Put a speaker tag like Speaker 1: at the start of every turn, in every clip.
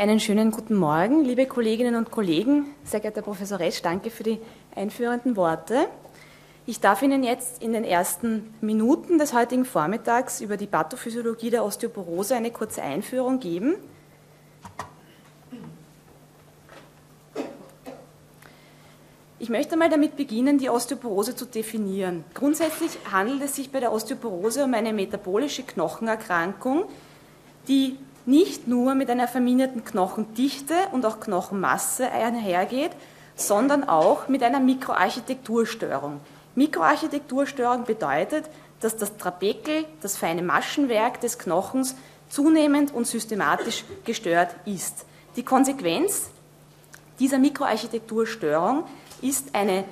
Speaker 1: Einen schönen guten Morgen, liebe Kolleginnen und Kollegen. Sehr geehrter Professor Resch, danke für die einführenden Worte. Ich darf Ihnen jetzt in den ersten Minuten des heutigen Vormittags über die Pathophysiologie der Osteoporose eine kurze Einführung geben. Ich möchte mal damit beginnen, die Osteoporose zu definieren. Grundsätzlich handelt es sich bei der Osteoporose um eine metabolische Knochenerkrankung, die nicht nur mit einer verminderten Knochendichte und auch Knochenmasse einhergeht, sondern auch mit einer Mikroarchitekturstörung. Mikroarchitekturstörung bedeutet, dass das Trabekel, das feine Maschenwerk des Knochens, zunehmend und systematisch gestört ist. Die Konsequenz dieser Mikroarchitekturstörung ist eine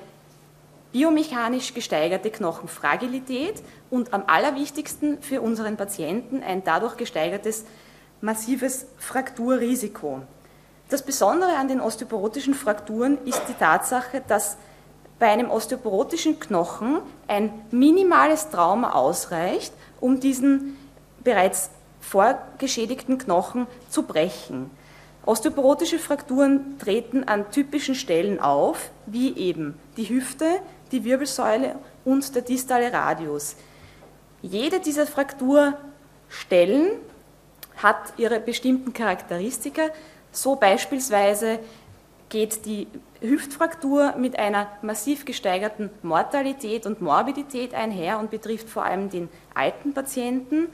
Speaker 1: biomechanisch gesteigerte Knochenfragilität und am allerwichtigsten für unseren Patienten ein dadurch gesteigertes massives Frakturrisiko. Das Besondere an den osteoporotischen Frakturen ist die Tatsache, dass bei einem osteoporotischen Knochen ein minimales Trauma ausreicht, um diesen bereits vorgeschädigten Knochen zu brechen. Osteoporotische Frakturen treten an typischen Stellen auf, wie eben die Hüfte, die Wirbelsäule und der distale Radius. Jede dieser Frakturstellen hat ihre bestimmten Charakteristika. So beispielsweise geht die Hüftfraktur mit einer massiv gesteigerten Mortalität und Morbidität einher und betrifft vor allem den alten Patienten.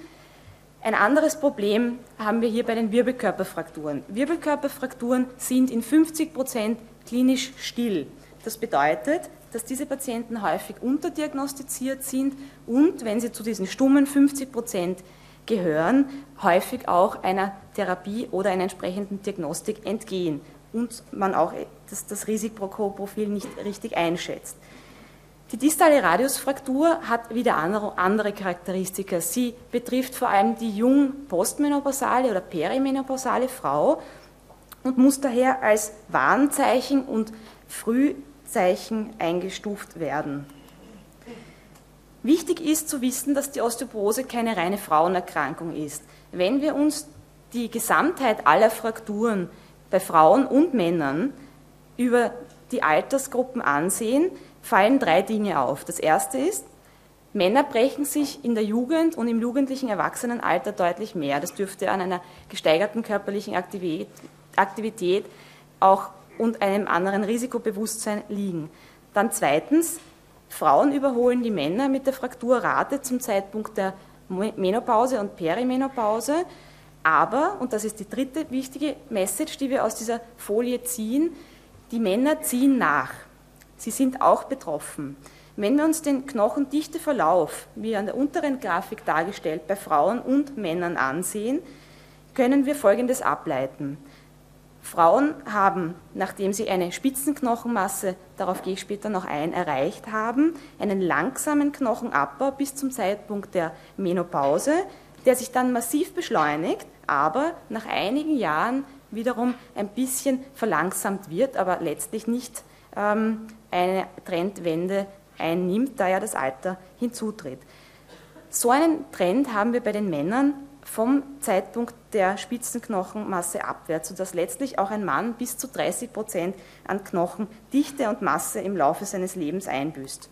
Speaker 1: Ein anderes Problem haben wir hier bei den Wirbelkörperfrakturen. Wirbelkörperfrakturen sind in 50 Prozent klinisch still. Das bedeutet, dass diese Patienten häufig unterdiagnostiziert sind und, wenn sie zu diesen stummen 50 Prozent gehören, häufig auch einer Therapie oder einer entsprechenden Diagnostik entgehen und man auch das, das Risikoprofil nicht richtig einschätzt. Die distale Radiusfraktur hat wieder andere Charakteristika. Sie betrifft vor allem die jung postmenopausale oder perimenopausale Frau und muss daher als Warnzeichen und Frühzeichen eingestuft werden. Wichtig ist zu wissen, dass die Osteoporose keine reine Frauenerkrankung ist. Wenn wir uns die Gesamtheit aller Frakturen bei Frauen und Männern über die Altersgruppen ansehen, fallen drei Dinge auf. Das erste ist, Männer brechen sich in der Jugend und im jugendlichen Erwachsenenalter deutlich mehr. Das dürfte an einer gesteigerten körperlichen Aktivität, auch und einem anderen Risikobewusstsein liegen. Dann zweitens, Frauen überholen die Männer mit der Frakturrate zum Zeitpunkt der Menopause und Perimenopause. Aber, und das ist die dritte wichtige Message, die wir aus dieser Folie ziehen, die Männer ziehen nach. Sie sind auch betroffen. Wenn wir uns den Knochendichteverlauf, wie an der unteren Grafik dargestellt, bei Frauen und Männern ansehen, können wir Folgendes ableiten. Frauen haben, nachdem sie eine Spitzenknochenmasse, darauf gehe ich später noch ein, erreicht haben, einen langsamen Knochenabbau bis zum Zeitpunkt der Menopause, der sich dann massiv beschleunigt, aber nach einigen Jahren wiederum ein bisschen verlangsamt wird, aber letztlich nicht ähm, eine Trendwende einnimmt, da ja das Alter hinzutritt. So einen Trend haben wir bei den Männern vom Zeitpunkt der Spitzenknochenmasse abwärts, sodass letztlich auch ein Mann bis zu 30 Prozent an Knochendichte und Masse im Laufe seines Lebens einbüßt.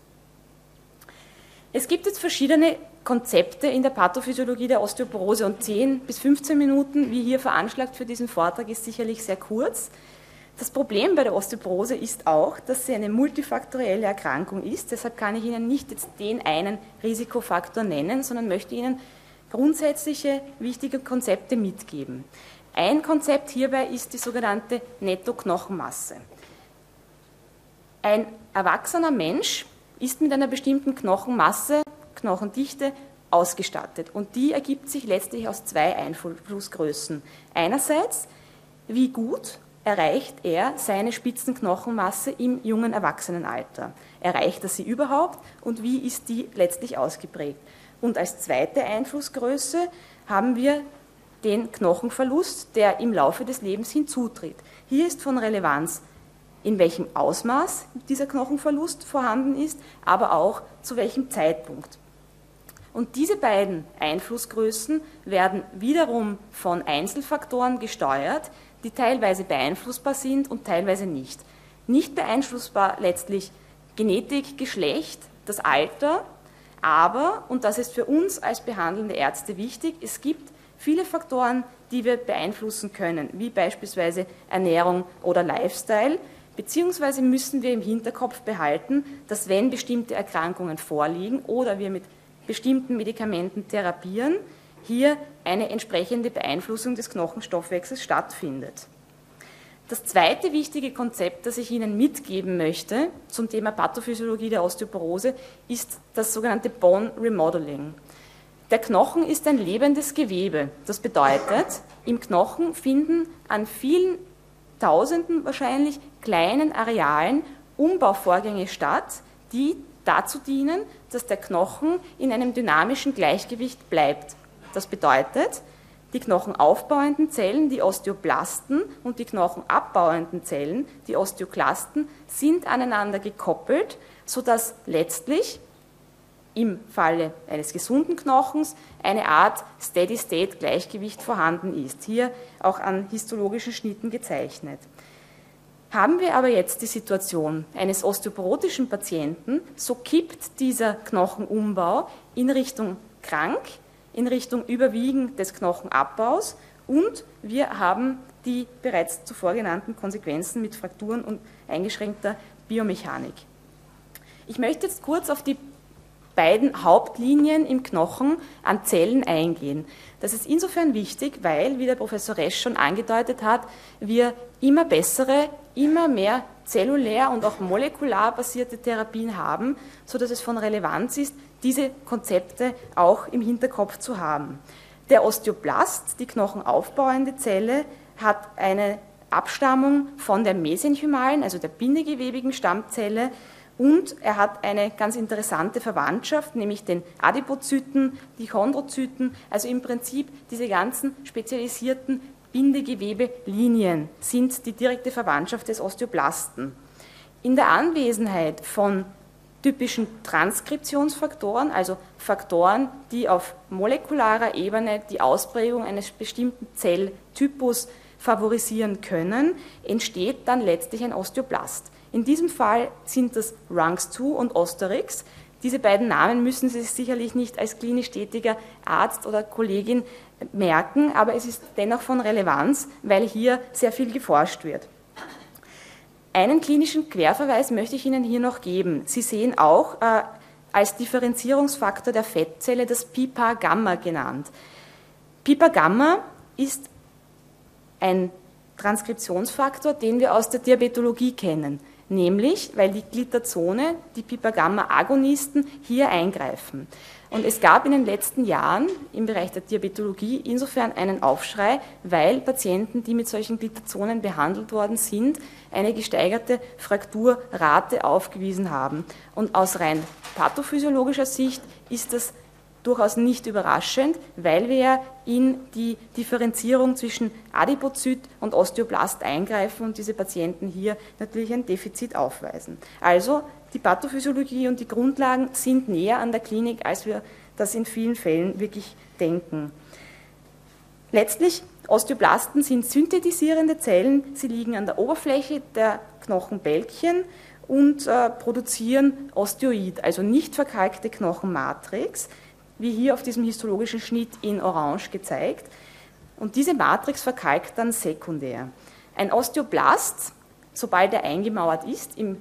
Speaker 1: Es gibt jetzt verschiedene Konzepte in der Pathophysiologie der Osteoporose und 10 bis 15 Minuten, wie hier veranschlagt für diesen Vortrag, ist sicherlich sehr kurz. Das Problem bei der Osteoporose ist auch, dass sie eine multifaktorielle Erkrankung ist. Deshalb kann ich Ihnen nicht jetzt den einen Risikofaktor nennen, sondern möchte Ihnen grundsätzliche wichtige Konzepte mitgeben. Ein Konzept hierbei ist die sogenannte Netto-Knochenmasse. Ein erwachsener Mensch ist mit einer bestimmten Knochenmasse, Knochendichte ausgestattet und die ergibt sich letztlich aus zwei Einflussgrößen. Einerseits, wie gut erreicht er seine Spitzenknochenmasse im jungen Erwachsenenalter? Erreicht er sie überhaupt und wie ist die letztlich ausgeprägt? Und als zweite Einflussgröße haben wir den Knochenverlust, der im Laufe des Lebens hinzutritt. Hier ist von Relevanz, in welchem Ausmaß dieser Knochenverlust vorhanden ist, aber auch zu welchem Zeitpunkt. Und diese beiden Einflussgrößen werden wiederum von Einzelfaktoren gesteuert, die teilweise beeinflussbar sind und teilweise nicht. Nicht beeinflussbar letztlich Genetik, Geschlecht, das Alter, aber, und das ist für uns als behandelnde Ärzte wichtig, es gibt viele Faktoren, die wir beeinflussen können, wie beispielsweise Ernährung oder Lifestyle, beziehungsweise müssen wir im Hinterkopf behalten, dass wenn bestimmte Erkrankungen vorliegen oder wir mit bestimmten Medikamenten therapieren, hier eine entsprechende Beeinflussung des Knochenstoffwechsels stattfindet. Das zweite wichtige Konzept, das ich Ihnen mitgeben möchte zum Thema Pathophysiologie der Osteoporose, ist das sogenannte Bone Remodeling. Der Knochen ist ein lebendes Gewebe. Das bedeutet, im Knochen finden an vielen Tausenden wahrscheinlich kleinen Arealen Umbauvorgänge statt, die dazu dienen, dass der Knochen in einem dynamischen Gleichgewicht bleibt. Das bedeutet, die knochenaufbauenden Zellen, die Osteoblasten und die knochenabbauenden Zellen, die Osteoklasten, sind aneinander gekoppelt, sodass letztlich im Falle eines gesunden Knochens eine Art Steady-State-Gleichgewicht vorhanden ist, hier auch an histologischen Schnitten gezeichnet. Haben wir aber jetzt die Situation eines osteoporotischen Patienten, so kippt dieser Knochenumbau in Richtung krank, in Richtung Überwiegen des Knochenabbaus und wir haben die bereits zuvor genannten Konsequenzen mit Frakturen und eingeschränkter Biomechanik. Ich möchte jetzt kurz auf die beiden Hauptlinien im Knochen an Zellen eingehen. Das ist insofern wichtig, weil, wie der Professor Resch schon angedeutet hat, wir immer bessere, immer mehr zellulär und auch molekular basierte Therapien haben, sodass es von Relevanz ist, diese Konzepte auch im Hinterkopf zu haben. Der Osteoblast, die knochenaufbauende Zelle, hat eine Abstammung von der mesenchymalen, also der bindegewebigen Stammzelle, und er hat eine ganz interessante Verwandtschaft, nämlich den Adipozyten, die Chondrozyten, also im Prinzip diese ganzen spezialisierten Bindegewebelinien sind die direkte Verwandtschaft des Osteoblasten. In der Anwesenheit von typischen Transkriptionsfaktoren, also Faktoren, die auf molekularer Ebene die Ausprägung eines bestimmten Zelltypus favorisieren können, entsteht dann letztlich ein Osteoblast. In diesem Fall sind das Rungs2 und Osterix. Diese beiden Namen müssen Sie sich sicherlich nicht als klinisch tätiger Arzt oder Kollegin merken, aber es ist dennoch von Relevanz, weil hier sehr viel geforscht wird. Einen klinischen Querverweis möchte ich Ihnen hier noch geben. Sie sehen auch äh, als Differenzierungsfaktor der Fettzelle das Pipa-Gamma genannt. Pipa-Gamma ist ein Transkriptionsfaktor, den wir aus der Diabetologie kennen nämlich weil die Glitazone, die Pipagamma-Agonisten, hier eingreifen. Und es gab in den letzten Jahren im Bereich der Diabetologie insofern einen Aufschrei, weil Patienten, die mit solchen Glitazonen behandelt worden sind, eine gesteigerte Frakturrate aufgewiesen haben. Und aus rein pathophysiologischer Sicht ist das durchaus nicht überraschend, weil wir ja in die Differenzierung zwischen Adipozyt und Osteoblast eingreifen und diese Patienten hier natürlich ein Defizit aufweisen. Also die Pathophysiologie und die Grundlagen sind näher an der Klinik, als wir das in vielen Fällen wirklich denken. Letztlich, Osteoblasten sind synthetisierende Zellen, sie liegen an der Oberfläche der Knochenbälkchen und äh, produzieren Osteoid, also nicht verkalkte Knochenmatrix wie hier auf diesem histologischen Schnitt in Orange gezeigt. Und diese Matrix verkalkt dann sekundär. Ein Osteoblast, sobald er eingemauert ist, im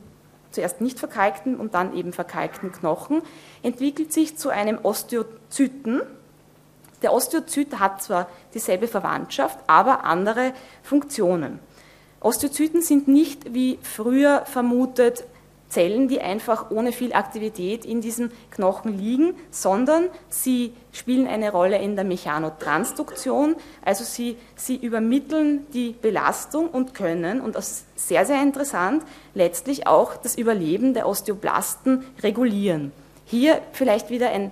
Speaker 1: zuerst nicht verkalkten und dann eben verkalkten Knochen, entwickelt sich zu einem Osteozyten. Der Osteozyt hat zwar dieselbe Verwandtschaft, aber andere Funktionen. Osteozyten sind nicht wie früher vermutet Zellen, die einfach ohne viel Aktivität in diesem Knochen liegen, sondern sie spielen eine Rolle in der Mechanotransduktion, also sie, sie übermitteln die Belastung und können, und das ist sehr, sehr interessant, letztlich auch das Überleben der Osteoblasten regulieren. Hier vielleicht wieder ein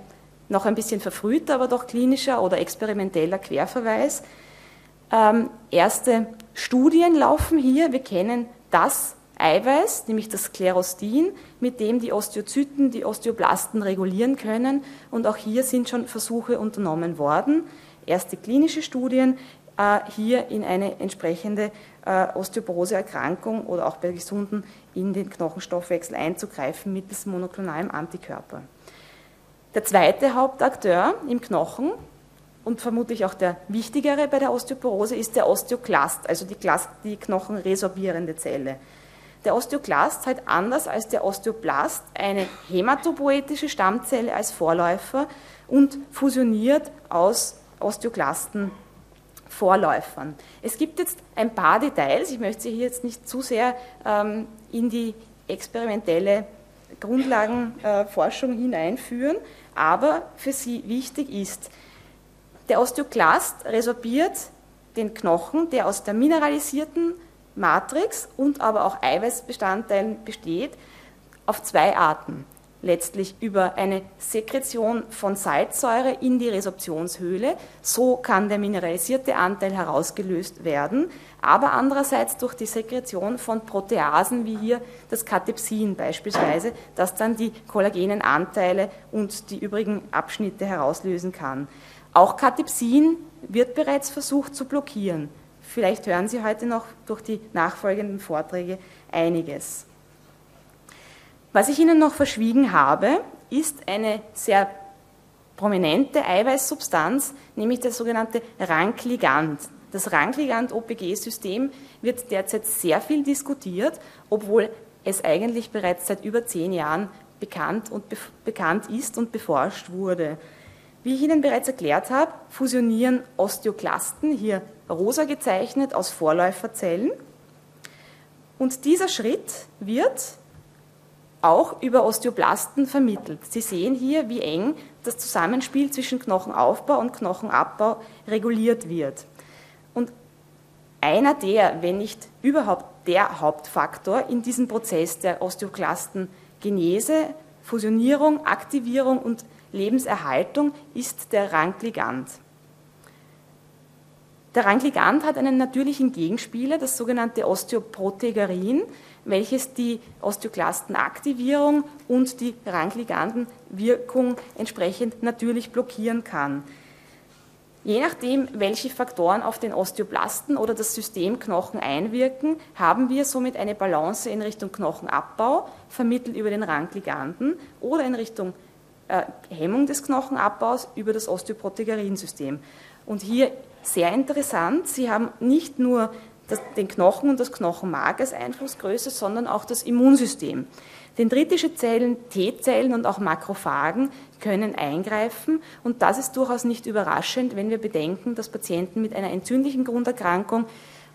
Speaker 1: noch ein bisschen verfrühter, aber doch klinischer oder experimenteller Querverweis. Ähm, erste Studien laufen hier. Wir kennen das Eiweiß, nämlich das Sklerostin, mit dem die Osteozyten die Osteoblasten regulieren können. Und auch hier sind schon Versuche unternommen worden. Erste klinische Studien. äh, hier in eine entsprechende äh, Osteoporoseerkrankung oder auch bei Gesunden in den Knochenstoffwechsel einzugreifen mittels monoklonalem Antikörper. Der zweite Hauptakteur im Knochen und vermutlich auch der wichtigere bei der Osteoporose ist der Osteoklast, also die, Klast, die knochenresorbierende Zelle. Der Osteoklast hat anders als der Osteoblast eine hämatopoetische Stammzelle als Vorläufer und fusioniert aus Osteoklasten Vorläufern. Es gibt jetzt ein paar Details, ich möchte Sie hier jetzt nicht zu sehr ähm, in die experimentelle Grundlagenforschung äh, hineinführen, aber für Sie wichtig ist, der Osteoklast resorbiert den Knochen, der aus der mineralisierten Matrix und aber auch Eiweißbestandteilen besteht, auf zwei Arten letztlich über eine Sekretion von Salzsäure in die Resorptionshöhle. So kann der mineralisierte Anteil herausgelöst werden, aber andererseits durch die Sekretion von Proteasen, wie hier das Katepsin beispielsweise, das dann die kollagenen Anteile und die übrigen Abschnitte herauslösen kann. Auch Katepsin wird bereits versucht zu blockieren. Vielleicht hören Sie heute noch durch die nachfolgenden Vorträge einiges. Was ich Ihnen noch verschwiegen habe, ist eine sehr prominente Eiweißsubstanz, nämlich der sogenannte Rankligand. Das Rankligand-OPG-System wird derzeit sehr viel diskutiert, obwohl es eigentlich bereits seit über zehn Jahren bekannt, und bekannt ist und beforscht wurde. Wie ich Ihnen bereits erklärt habe, fusionieren Osteoklasten, hier rosa gezeichnet, aus Vorläuferzellen. Und dieser Schritt wird auch über Osteoblasten vermittelt. Sie sehen hier, wie eng das Zusammenspiel zwischen Knochenaufbau und Knochenabbau reguliert wird. Und einer der, wenn nicht überhaupt der Hauptfaktor in diesem Prozess der Osteoklastengenese, Fusionierung, Aktivierung und Lebenserhaltung ist der Rankligand. Der Rankligand hat einen natürlichen Gegenspieler, das sogenannte Osteoprotegerin, welches die Osteoklastenaktivierung und die Rankligandenwirkung entsprechend natürlich blockieren kann. Je nachdem, welche Faktoren auf den Osteoblasten oder das System Knochen einwirken, haben wir somit eine Balance in Richtung Knochenabbau, vermittelt über den Rankliganden, oder in Richtung äh, Hemmung des Knochenabbaus über das Osteoprotegerinsystem. Und hier sehr interessant, Sie haben nicht nur das, den Knochen und das Knochenmark als Einflussgröße, sondern auch das Immunsystem. Dendritische Zellen, T-Zellen und auch Makrophagen können eingreifen und das ist durchaus nicht überraschend, wenn wir bedenken, dass Patienten mit einer entzündlichen Grunderkrankung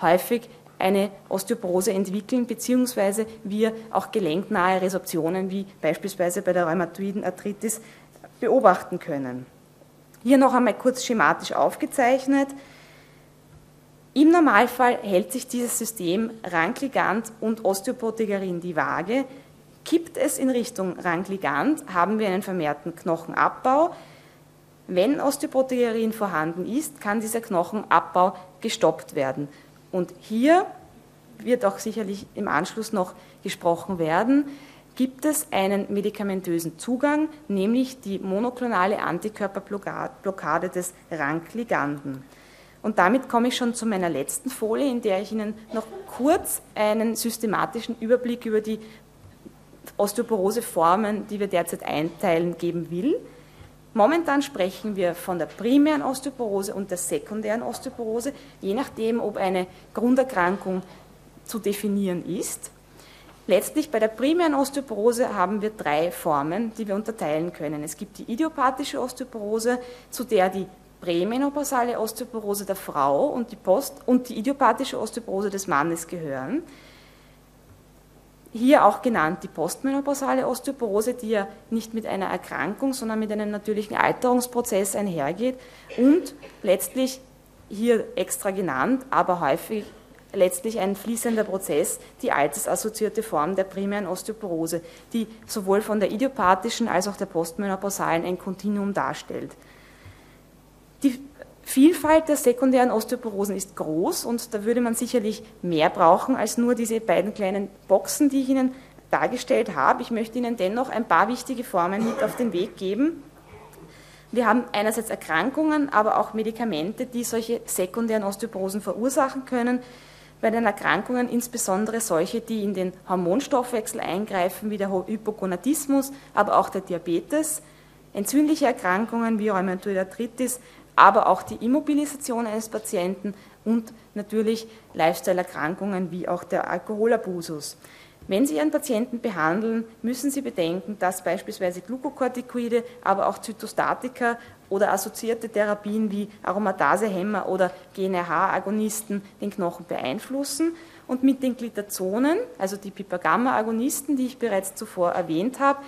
Speaker 1: häufig eine Osteoporose entwickeln, beziehungsweise wir auch gelenknahe Resorptionen wie beispielsweise bei der rheumatoiden Arthritis beobachten können. Hier noch einmal kurz schematisch aufgezeichnet. Im Normalfall hält sich dieses System Rankligand und Osteoprotegerin die Waage. Kippt es in Richtung Rankligand, haben wir einen vermehrten Knochenabbau. Wenn Osteoprotegerin vorhanden ist, kann dieser Knochenabbau gestoppt werden. Und hier wird auch sicherlich im Anschluss noch gesprochen werden, gibt es einen medikamentösen Zugang, nämlich die monoklonale Antikörperblockade des Rankliganden. Und damit komme ich schon zu meiner letzten Folie, in der ich Ihnen noch kurz einen systematischen Überblick über die Osteoporoseformen, die wir derzeit einteilen, geben will. Momentan sprechen wir von der primären Osteoporose und der sekundären Osteoporose, je nachdem, ob eine Grunderkrankung zu definieren ist. Letztlich bei der primären Osteoporose haben wir drei Formen, die wir unterteilen können. Es gibt die idiopathische Osteoporose, zu der die prämenopausale Osteoporose der Frau und die, Post und die idiopathische Osteoporose des Mannes gehören. Hier auch genannt die postmenopausale Osteoporose, die ja nicht mit einer Erkrankung, sondern mit einem natürlichen Alterungsprozess einhergeht und letztlich hier extra genannt, aber häufig letztlich ein fließender Prozess, die altersassoziierte Form der primären Osteoporose, die sowohl von der idiopathischen als auch der postmenopausalen ein Kontinuum darstellt. Die Vielfalt der sekundären Osteoporosen ist groß und da würde man sicherlich mehr brauchen als nur diese beiden kleinen Boxen, die ich Ihnen dargestellt habe. Ich möchte Ihnen dennoch ein paar wichtige Formen mit auf den Weg geben. Wir haben einerseits Erkrankungen, aber auch Medikamente, die solche sekundären Osteoporosen verursachen können. Bei den Erkrankungen insbesondere solche, die in den Hormonstoffwechsel eingreifen, wie der Hypogonadismus, aber auch der Diabetes, entzündliche Erkrankungen wie Rheumatoid Arthritis, aber auch die Immobilisation eines Patienten und natürlich Lifestyle-Erkrankungen wie auch der Alkoholabusus. Wenn Sie Ihren Patienten behandeln, müssen Sie bedenken, dass beispielsweise Glukokortikoide, aber auch Zytostatika oder assoziierte Therapien wie Aromatasehemmer oder GNRH-Agonisten den Knochen beeinflussen. Und mit den Glitazonen, also die Pipagamma-Agonisten, die ich bereits zuvor erwähnt habe,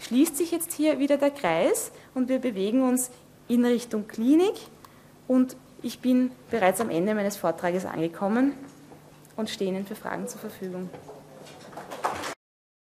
Speaker 1: schließt sich jetzt hier wieder der Kreis und wir bewegen uns in Richtung Klinik. Und ich bin bereits am Ende meines Vortrages angekommen und stehe Ihnen für Fragen zur Verfügung.